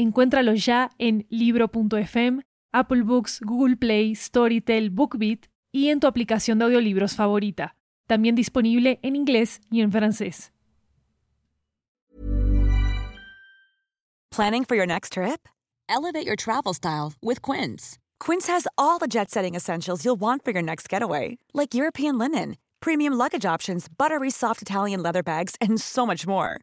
Encuéntralo ya en libro.fm, Apple Books, Google Play, Storytel, BookBeat y en tu aplicación de audiolibros favorita. También disponible en inglés y en francés. Planning for your next trip? Elevate your travel style with Quince. Quince has all the jet-setting essentials you'll want for your next getaway, like European linen, premium luggage options, buttery soft Italian leather bags, and so much more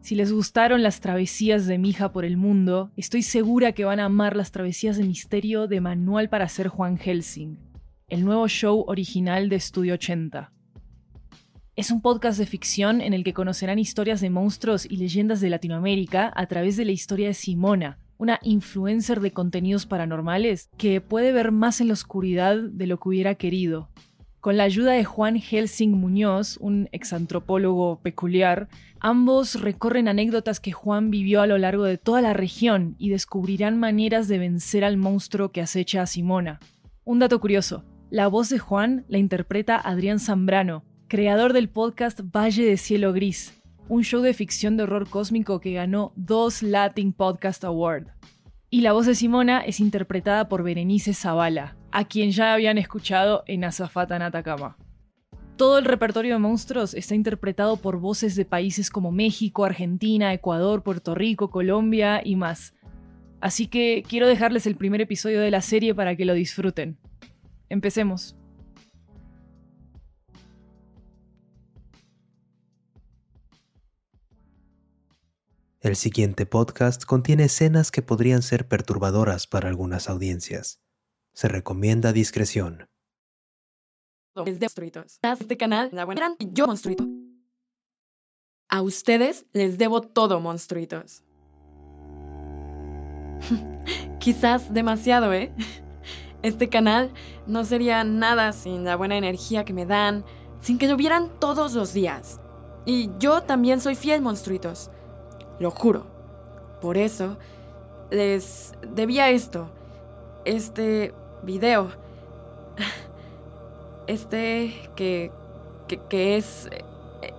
Si les gustaron las travesías de Mija por el mundo, estoy segura que van a amar las travesías de misterio de Manual para ser Juan Helsing, el nuevo show original de Estudio 80. Es un podcast de ficción en el que conocerán historias de monstruos y leyendas de Latinoamérica a través de la historia de Simona, una influencer de contenidos paranormales que puede ver más en la oscuridad de lo que hubiera querido, con la ayuda de Juan Helsing Muñoz, un exantropólogo peculiar, ambos recorren anécdotas que Juan vivió a lo largo de toda la región y descubrirán maneras de vencer al monstruo que acecha a Simona. Un dato curioso, la voz de Juan la interpreta Adrián Zambrano, creador del podcast Valle de Cielo Gris, un show de ficción de horror cósmico que ganó dos Latin Podcast Award. Y la voz de Simona es interpretada por Berenice Zavala, a quien ya habían escuchado en Azafata en Atacama. Todo el repertorio de monstruos está interpretado por voces de países como México, Argentina, Ecuador, Puerto Rico, Colombia y más. Así que quiero dejarles el primer episodio de la serie para que lo disfruten. Empecemos. El siguiente podcast contiene escenas que podrían ser perturbadoras para algunas audiencias. Se recomienda discreción. Este. A ustedes les debo todo, monstruitos. Quizás demasiado, ¿eh? Este canal no sería nada sin la buena energía que me dan, sin que lo vieran todos los días. Y yo también soy fiel, monstruitos lo juro. Por eso les debía esto, este video, este que, que, es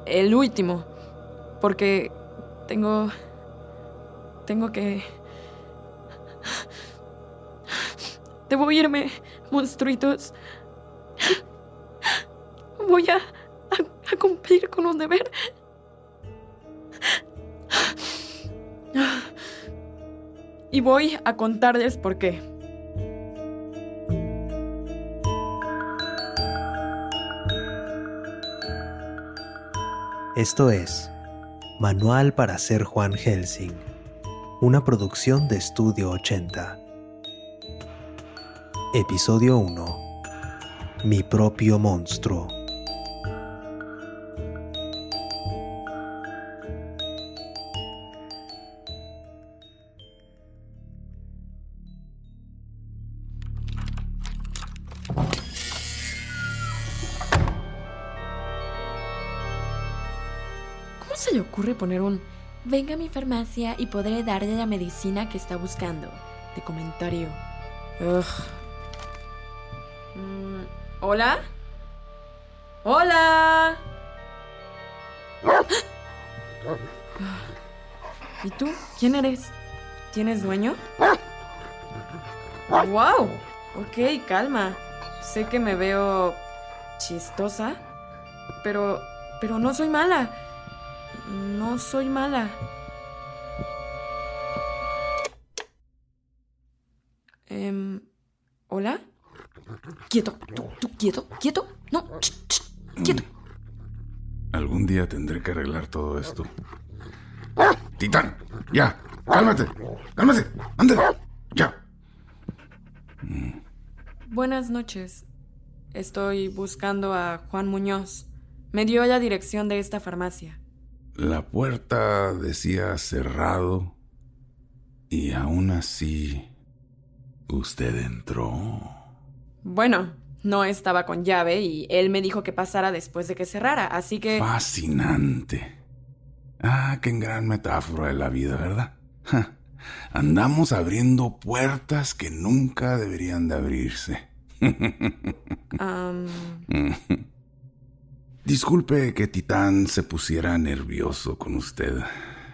el último, porque tengo, tengo que... Debo irme, monstruitos. Voy a, a cumplir con un deber. Y voy a contarles por qué. Esto es Manual para ser Juan Helsing, una producción de Estudio 80. Episodio 1. Mi propio monstruo. Se le ocurre poner un venga a mi farmacia y podré darle la medicina que está buscando? De comentario. Mm, ¿Hola? ¿Hola? ¿Y tú? ¿Quién eres? ¿Tienes dueño? ¡Wow! Ok, calma. Sé que me veo chistosa, pero pero no soy mala. No soy mala. Em, ¿Hola? Quieto, tú, tú, quieto, quieto. No, quieto. Algún día tendré que arreglar todo esto. Titán, ya, cálmate, cálmate, ándale, ya. Buenas noches. Estoy buscando a Juan Muñoz. Me dio la dirección de esta farmacia. La puerta decía cerrado y aún así usted entró. Bueno, no estaba con llave y él me dijo que pasara después de que cerrara, así que... Fascinante. Ah, qué gran metáfora de la vida, ¿verdad? Andamos abriendo puertas que nunca deberían de abrirse. Disculpe que Titán se pusiera nervioso con usted.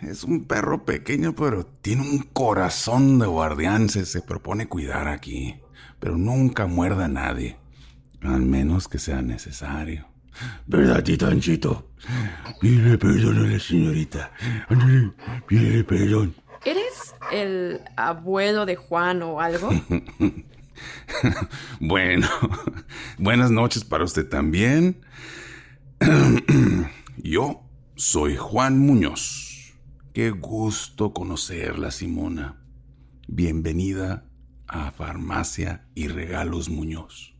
Es un perro pequeño, pero tiene un corazón de guardián. Se, propone cuidar aquí, pero nunca muerda a nadie. Al menos que sea necesario. ¿Verdad, Titánchito? Pídele perdón a la señorita. pídele perdón. ¿Eres el abuelo de Juan o algo? bueno, buenas noches para usted también. Yo soy Juan Muñoz. Qué gusto conocerla, Simona. Bienvenida a Farmacia y Regalos Muñoz.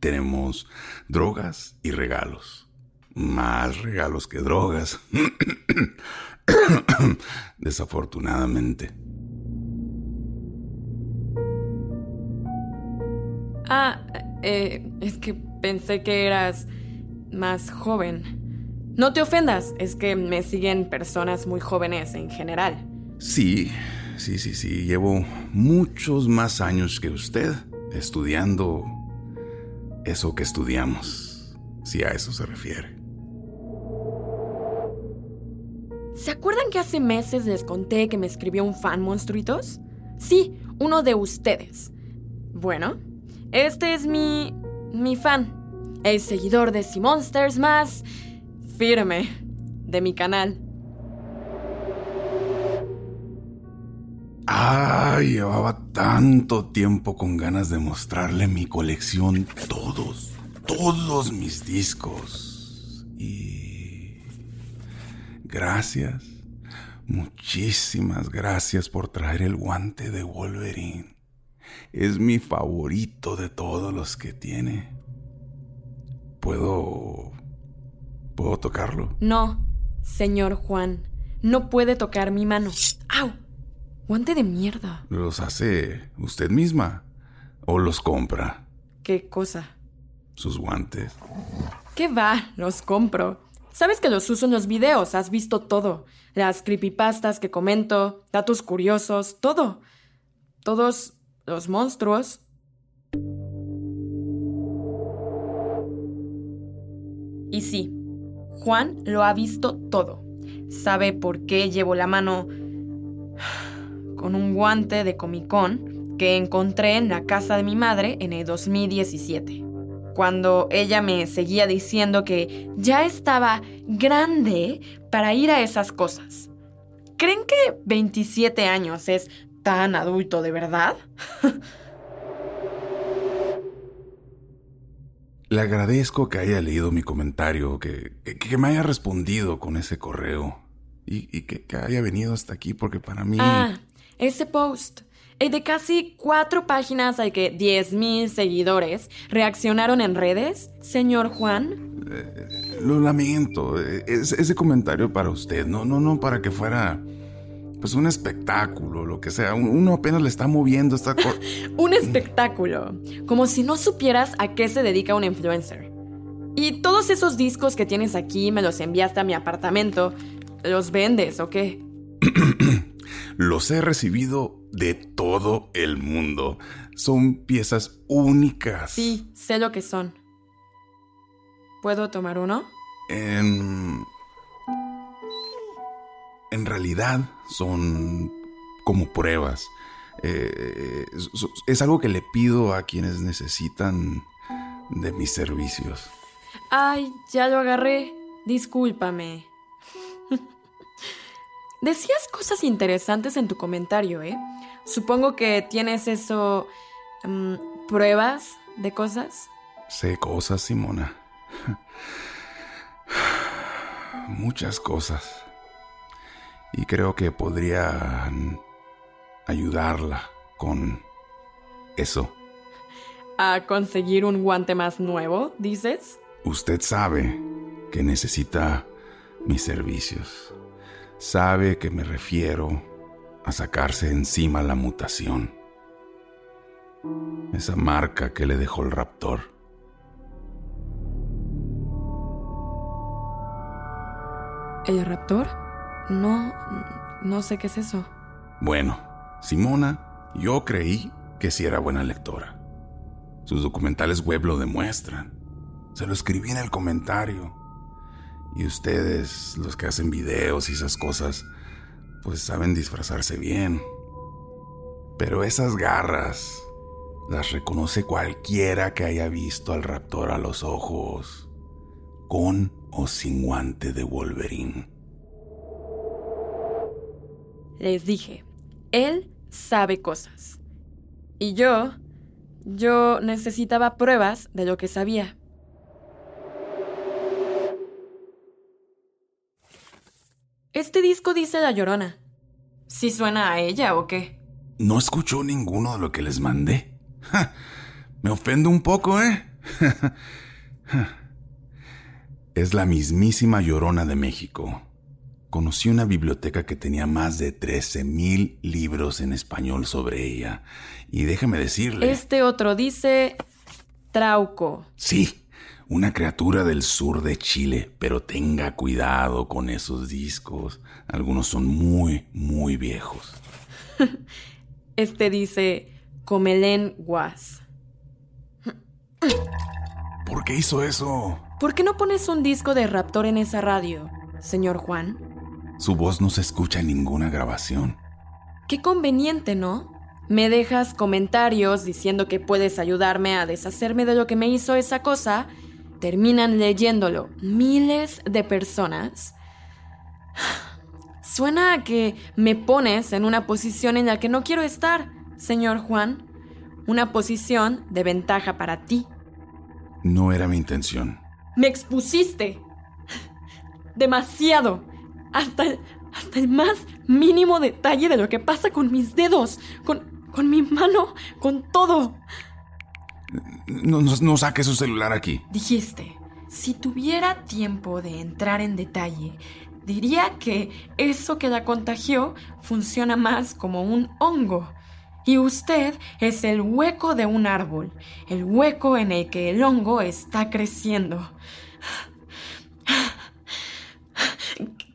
Tenemos drogas y regalos. Más regalos que drogas. Desafortunadamente. Ah, eh, es que pensé que eras más joven. No te ofendas, es que me siguen personas muy jóvenes en general. Sí, sí, sí, sí. Llevo muchos más años que usted estudiando eso que estudiamos, si a eso se refiere. ¿Se acuerdan que hace meses les conté que me escribió un fan monstruitos? Sí, uno de ustedes. Bueno, este es mi. mi fan. El seguidor de Sea Monsters más. firme de mi canal. Ah, llevaba tanto tiempo con ganas de mostrarle mi colección, todos, todos mis discos. Y... Gracias, muchísimas gracias por traer el guante de Wolverine. Es mi favorito de todos los que tiene. ¿Puedo... ¿Puedo tocarlo? No, señor Juan. No puede tocar mi mano. ¡Au! Guante de mierda. ¿Los hace usted misma? ¿O los compra? ¿Qué cosa? Sus guantes. ¿Qué va? Los compro. Sabes que los uso en los videos, has visto todo. Las creepypastas que comento, datos curiosos, todo. Todos los monstruos. Y sí, Juan lo ha visto todo. Sabe por qué llevo la mano con un guante de Comic Con que encontré en la casa de mi madre en el 2017. Cuando ella me seguía diciendo que ya estaba grande para ir a esas cosas. ¿Creen que 27 años es tan adulto de verdad? Le agradezco que haya leído mi comentario, que, que, me haya respondido con ese correo y, que, que, haya venido hasta aquí porque para mí... Ah, ese post. El de casi cuatro páginas al que 10.000 seguidores reaccionaron en redes, señor Juan. Eh, lo lamento. Es, ese comentario para usted, no, no, no para que fuera pues un espectáculo, lo que sea. Uno apenas le está moviendo esta cosa. un espectáculo. Como si no supieras a qué se dedica un influencer. Y todos esos discos que tienes aquí me los enviaste a mi apartamento. ¿Los vendes o qué? los he recibido de todo el mundo. Son piezas únicas. Sí, sé lo que son. ¿Puedo tomar uno? En en realidad son como pruebas. Eh, es, algo que le pido a quienes necesitan de mis servicios. Ay, ya lo agarré. Discúlpame. Decías cosas interesantes en tu comentario, ¿eh? Supongo que tienes eso mm, pruebas de cosas? Sé cosas, Simona. Muchas cosas. Y creo que podrían ayudarla con eso. ¿A conseguir un guante más nuevo, dices? Usted sabe que necesita mis servicios. Sabe que me refiero a sacarse encima la mutación. Esa marca que le dejó el raptor. ¿El raptor? No, no sé qué es eso. Bueno, Simona, yo creí que sí era buena lectora. Sus documentales web lo demuestran. Se lo escribí en el comentario. Y ustedes, los que hacen videos y esas cosas, pues saben disfrazarse bien. Pero esas garras las reconoce cualquiera que haya visto al raptor a los ojos, con o sin guante de Wolverine. Les dije, él sabe cosas. Y yo, yo necesitaba pruebas de lo que sabía. Este disco dice La Llorona. ¿Sí suena a ella o qué? No escuchó ninguno de lo que les mandé. Me ofendo un poco, ¿eh? es la mismísima Llorona de México. Conocí una biblioteca que tenía más de 13.000 libros en español sobre ella. Y déjeme decirle... Este otro dice Trauco. Sí, una criatura del sur de Chile, pero tenga cuidado con esos discos. Algunos son muy, muy viejos. este dice Comelén Guas. ¿Por qué hizo eso? ¿Por qué no pones un disco de Raptor en esa radio, señor Juan? Su voz no se escucha en ninguna grabación. Qué conveniente, ¿no? Me dejas comentarios diciendo que puedes ayudarme a deshacerme de lo que me hizo esa cosa terminan leyéndolo miles de personas, suena a que me pones en una posición en la que no quiero estar, señor Juan. Una posición de ventaja para ti. No era mi intención. Me expusiste. Demasiado. Hasta el, hasta el más mínimo detalle de lo que pasa con mis dedos, con, con mi mano, con todo. No, no, saque su celular aquí. Dijiste, si tuviera tiempo de entrar en detalle, diría que eso que la contagió funciona más como un hongo. Y usted es el hueco de un árbol, el hueco en el que el hongo está creciendo.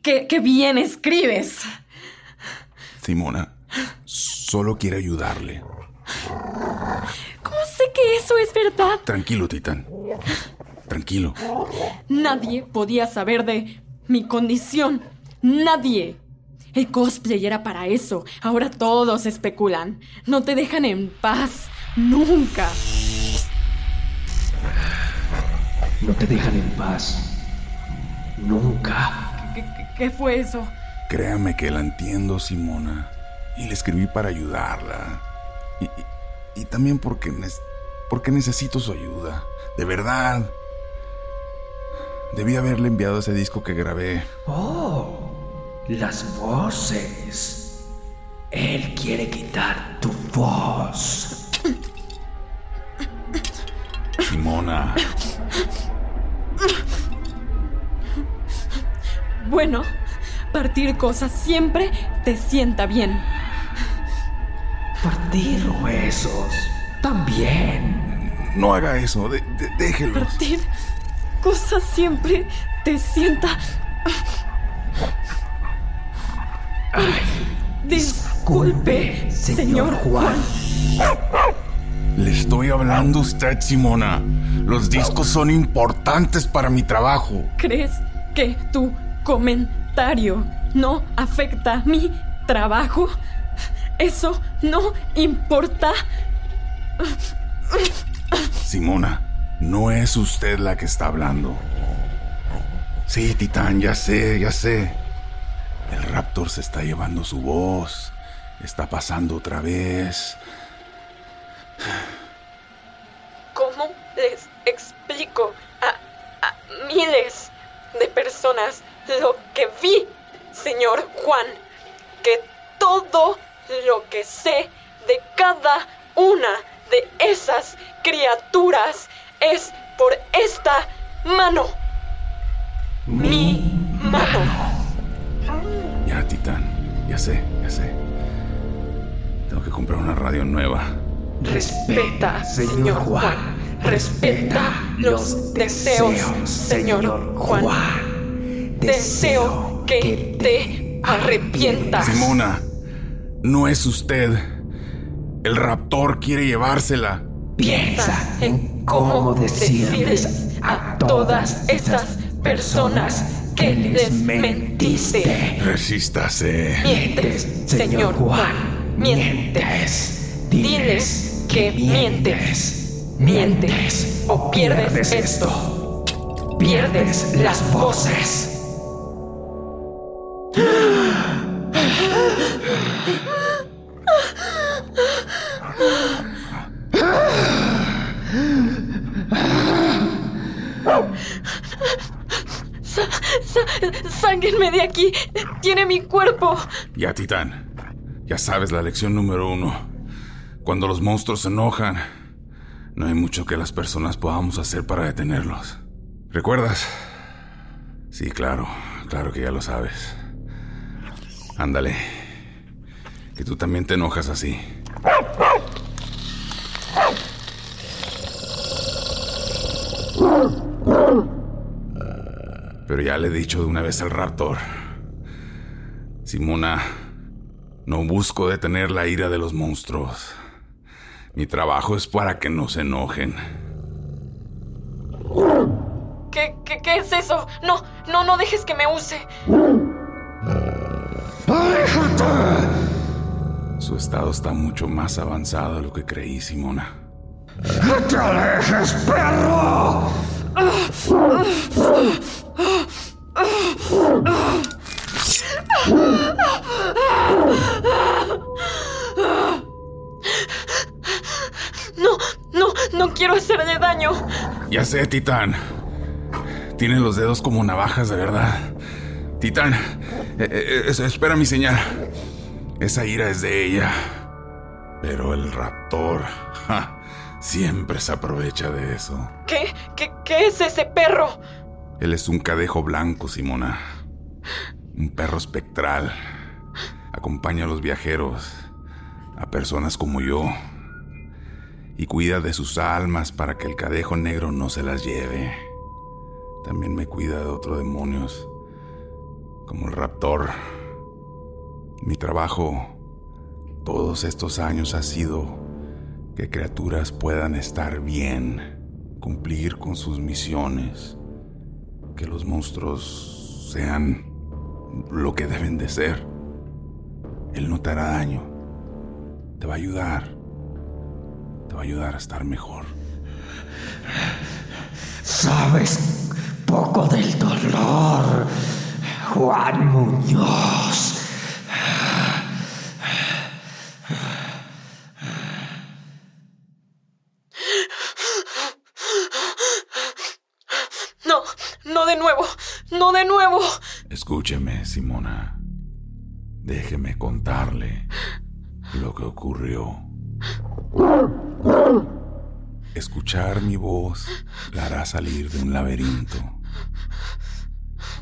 ¡Qué, qué bien escribes! Simona, solo quiere ayudarle sé que eso es verdad. Tranquilo, Titán. Tranquilo. Nadie podía saber de mi condición. Nadie. El cosplay era para eso. Ahora todos especulan. No te dejan en paz. Nunca. No te dejan en paz. Nunca. ¿Qué, fue eso? Créame que la entiendo, Simona. Y le escribí para ayudarla. Y, y también porque, porque necesito su ayuda. De verdad. Debí haberle enviado ese disco que grabé. Oh, las voces. Él quiere quitar tu voz. Simona. Bueno, partir cosas siempre te sienta bien. Partir huesos. También. No haga eso. déjelo. Partir cosas siempre te sienta. Disculpe, señor Juan. Le estoy hablando a usted, Simona. Los discos son importantes para mi trabajo. ¿Crees que tu comentario no afecta mi trabajo? Eso no importa. Simona, no es usted la que está hablando. Sí, Titán, ya sé, ya sé. El raptor se está llevando su voz. Está pasando otra vez. ¿Cómo les explico a, a miles de personas lo que vi, señor Juan? Que todo lo que sé de cada una de esas criaturas es por esta mano. Mi mano. Ya, Titán. Ya sé, ya sé. Tengo que comprar una radio nueva. Respeta, señor Juan. Respeta los deseos, señor Juan. Deseo que te arrepientas. Simona, no es usted. El raptor quiere llevársela. Piensa en cómo decirles a todas esas personas que les mentiste. Resístase. Mientes, señor Juan. Mientes. Diles que mientes. Mientes o pierdes esto. Pierdes las voces. ¡Sáquenme de aquí! ¡Tiene mi cuerpo! Ya, Titán. Ya sabes la lección número uno. Cuando los monstruos se enojan, no hay mucho que las personas podamos hacer para detenerlos. ¿Recuerdas? Sí, claro. Claro que ya lo sabes. Ándale. Que tú también te enojas así. Pero ya le he dicho de una vez al raptor. Simona, no busco detener la ira de los monstruos. Mi trabajo es para que no se enojen. ¿Qué, es eso? No, no, no dejes que me use. Su estado está mucho más avanzado de lo que creí, Simona. ¡No te alejes, perro! No, no, no quiero hacerle daño. Ya sé, Titán. Tiene los dedos como navajas de verdad. Titán, eh, eh, es- espera mi señal. Esa ira es de ella. Pero el raptor ja, siempre se aprovecha de eso. ¿Qué, qué, qué es ese perro? Él es un cadejo blanco, Simona. Un perro espectral. Acompaña a los viajeros, a personas como yo. Y cuida de sus almas para que el cadejo negro no se las lleve. También me cuida de otros demonios, como el raptor. Mi trabajo todos estos años ha sido que criaturas puedan estar bien, cumplir con sus misiones que los monstruos sean lo que deben de ser. Él no te hará daño. Te va a ayudar. Te va a ayudar a estar mejor. Sabes poco del dolor, Juan Muñoz. No, no de nuevo, no de nuevo. Escúcheme, Simona. Déjeme contarle lo que ocurrió. Escuchar mi voz la hará salir de un laberinto.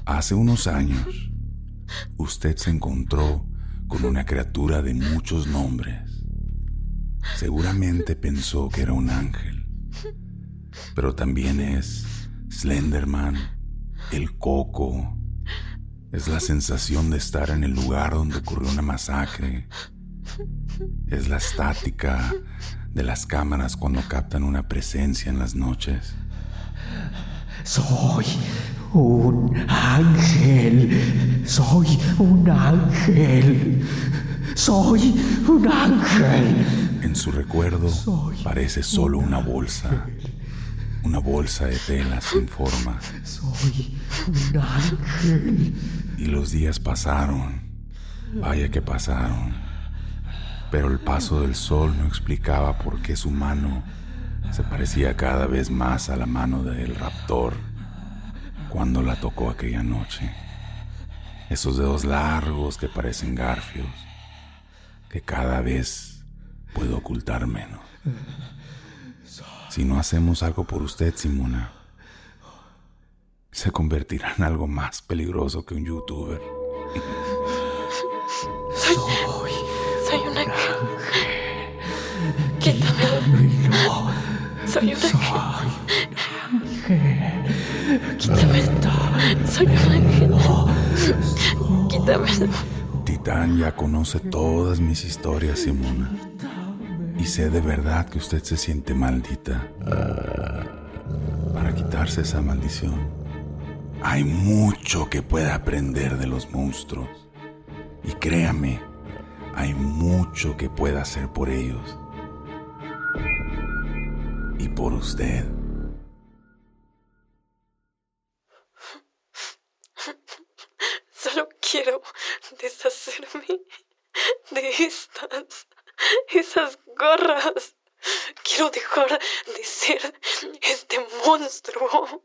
Hace unos años, usted se encontró con una criatura de muchos nombres. Seguramente pensó que era un ángel, pero también es Slenderman, el coco. Es la sensación de estar en el lugar donde ocurrió una masacre. Es la estática de las cámaras cuando captan una presencia en las noches. Soy un ángel. Soy un ángel. Soy un ángel. En su recuerdo parece solo una bolsa. Una bolsa de tela sin forma. Soy un ángel. Y los días pasaron. Vaya que pasaron. Pero el paso del sol no explicaba por qué su mano se parecía cada vez más a la mano del raptor cuando la tocó aquella noche. Esos dedos largos que parecen garfios, que cada vez puedo ocultar menos. Si no hacemos algo por usted, Simona, se convertirá en algo más peligroso que un youtuber. Soy, soy un ángel. Quítame. Soy un ángel. Quítame. Soy un ángel. Quítame. Titán ya conoce todas mis historias, Simona. Y sé de verdad que usted se siente maldita. Para quitarse esa maldición, hay mucho que puede aprender de los monstruos. Y créame, hay mucho que pueda hacer por ellos. Y por usted. Solo quiero deshacerme de estas, esas gorras. Quiero dejar de ser este monstruo.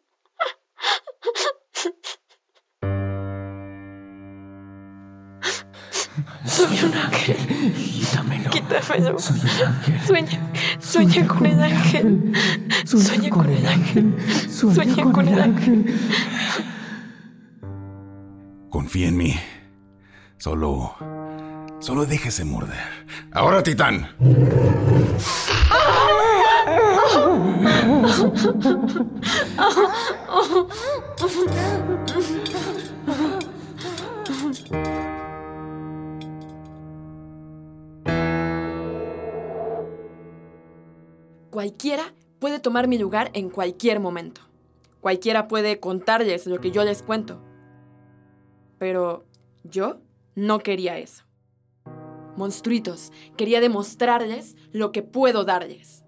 Soy un ángel. Quítamelo. Quítamelo. Soy un ángel. Sueña, sueña con el ángel. Sueña con el ángel. Sueña con el ángel. Confía en mí. Solo. Solo déjese morder. Ahora, Titán. Cualquiera puede tomar mi lugar en cualquier momento. Cualquiera puede contarles lo que yo les cuento. Pero yo no quería eso. Monstruitos, quería demostrarles lo que puedo darles.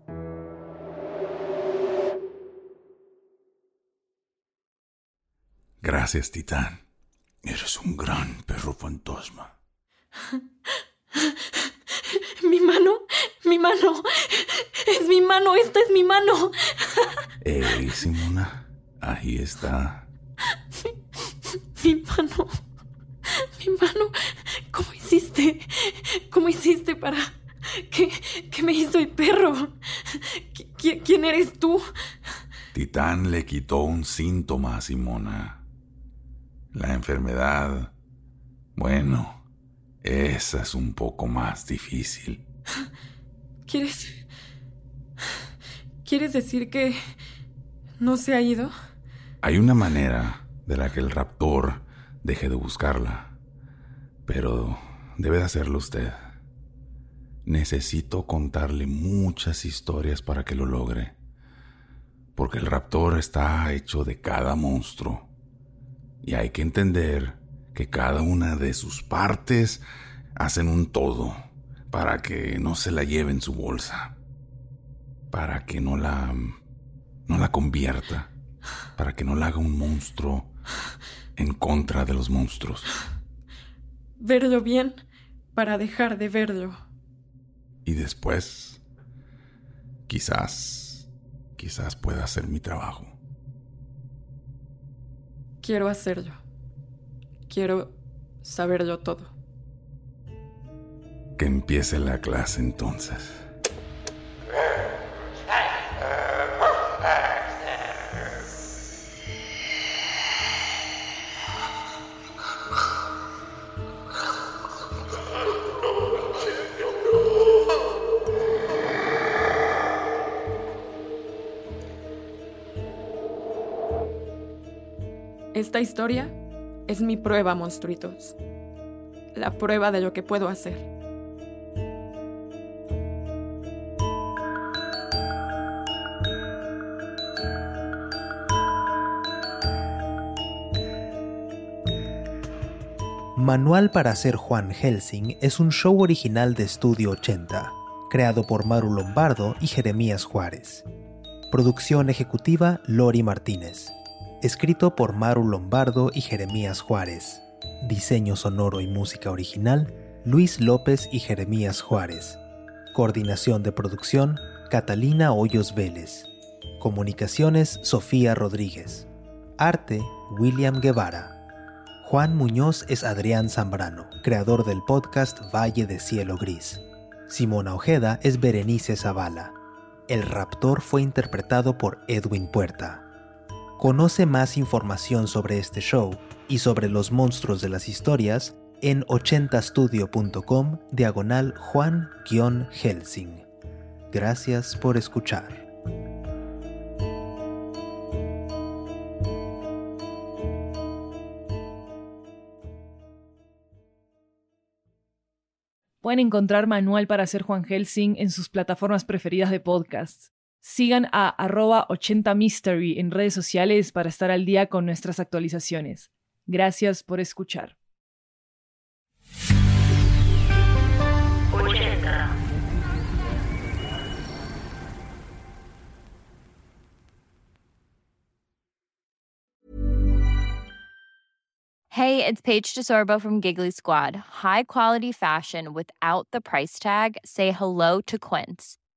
Gracias, Titán. Eres un gran perro fantasma. Mi mano, mi mano, es mi mano, esta es mi mano. Ey, Simona. Ahí está. Mi mano, mi mano, ¿cómo hiciste? ¿Cómo hiciste para... ¿Qué, qué me hizo el perro? ¿Qui- ¿Quién eres tú? Titán le quitó un síntoma a Simona. La enfermedad. Bueno, esa es un poco más difícil. ¿Quieres... ¿Quieres decir que no se ha ido? Hay una manera de la que el raptor deje de buscarla, pero debe de hacerlo usted. Necesito contarle muchas historias para que lo logre, porque el raptor está hecho de cada monstruo, y hay que entender que cada una de sus partes hacen un todo para que no se la lleve en su bolsa, para que no la no la convierta, para que no la haga un monstruo en contra de los monstruos. Verlo bien para dejar de verlo. Y después, quizás, quizás pueda hacer mi trabajo. Quiero hacerlo. Quiero saberlo todo. Que empiece la clase entonces. Esta historia es mi prueba, monstruitos. La prueba de lo que puedo hacer. Manual para ser Juan Helsing es un show original de Estudio 80, creado por Maru Lombardo y Jeremías Juárez. Producción ejecutiva Lori Martínez. Escrito por Maru Lombardo y Jeremías Juárez. Diseño sonoro y música original Luis López y Jeremías Juárez. Coordinación de producción Catalina Hoyos Vélez. Comunicaciones Sofía Rodríguez. Arte William Guevara. Juan Muñoz es Adrián Zambrano, creador del podcast Valle de Cielo Gris. Simona Ojeda es Berenice Zavala. El raptor fue interpretado por Edwin Puerta. Conoce más información sobre este show y sobre los monstruos de las historias en 80studio.com diagonal Juan-Helsing. Gracias por escuchar. Pueden encontrar manual para hacer Juan Helsing en sus plataformas preferidas de podcasts. Sigan a arroba 80mystery en redes sociales para estar al día con nuestras actualizaciones. Gracias por escuchar. Hey, it's Paige DeSorbo from Giggly Squad. High quality fashion without the price tag. Say hello to Quince.